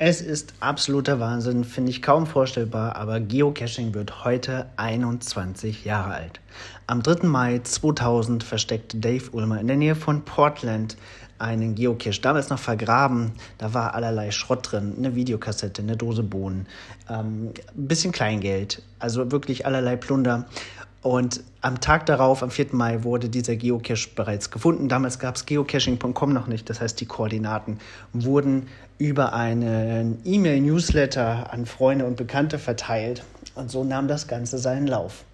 Es ist absoluter Wahnsinn, finde ich kaum vorstellbar, aber Geocaching wird heute 21 Jahre alt. Am 3. Mai 2000 versteckte Dave Ulmer in der Nähe von Portland einen Geocache, damals noch vergraben. Da war allerlei Schrott drin, eine Videokassette, eine Dose Bohnen, ähm, ein bisschen Kleingeld, also wirklich allerlei Plunder. Und am Tag darauf, am 4. Mai, wurde dieser Geocache bereits gefunden. Damals gab es geocaching.com noch nicht. Das heißt, die Koordinaten wurden über einen E-Mail-Newsletter an Freunde und Bekannte verteilt. Und so nahm das Ganze seinen Lauf.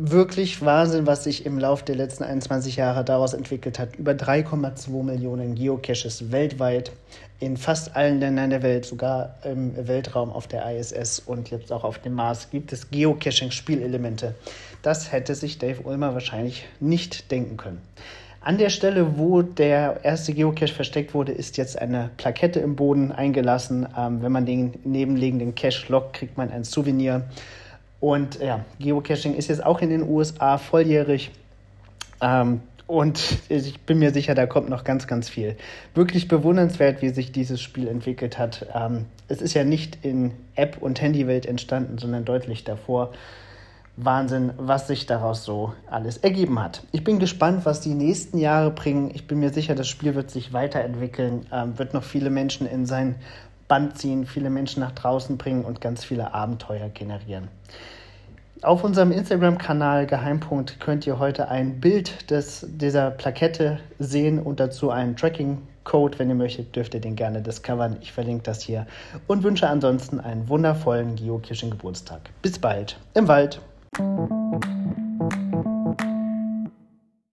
Wirklich Wahnsinn, was sich im Lauf der letzten 21 Jahre daraus entwickelt hat. Über 3,2 Millionen Geocaches weltweit, in fast allen Ländern der Welt, sogar im Weltraum auf der ISS und jetzt auch auf dem Mars gibt es Geocaching-Spielelemente. Das hätte sich Dave Ulmer wahrscheinlich nicht denken können. An der Stelle, wo der erste Geocache versteckt wurde, ist jetzt eine Plakette im Boden eingelassen. Ähm, wenn man den nebenliegenden Cache lockt, kriegt man ein Souvenir. Und ja, Geocaching ist jetzt auch in den USA volljährig. Ähm, und ich bin mir sicher, da kommt noch ganz, ganz viel. Wirklich bewundernswert, wie sich dieses Spiel entwickelt hat. Ähm, es ist ja nicht in App- und Handywelt entstanden, sondern deutlich davor. Wahnsinn, was sich daraus so alles ergeben hat. Ich bin gespannt, was die nächsten Jahre bringen. Ich bin mir sicher, das Spiel wird sich weiterentwickeln, ähm, wird noch viele Menschen in sein Band ziehen, viele Menschen nach draußen bringen und ganz viele Abenteuer generieren. Auf unserem Instagram-Kanal Geheimpunkt könnt ihr heute ein Bild des, dieser Plakette sehen und dazu einen Tracking-Code. Wenn ihr möchtet, dürft ihr den gerne discovern. Ich verlinke das hier und wünsche ansonsten einen wundervollen Geocaching-Geburtstag. Bis bald im Wald.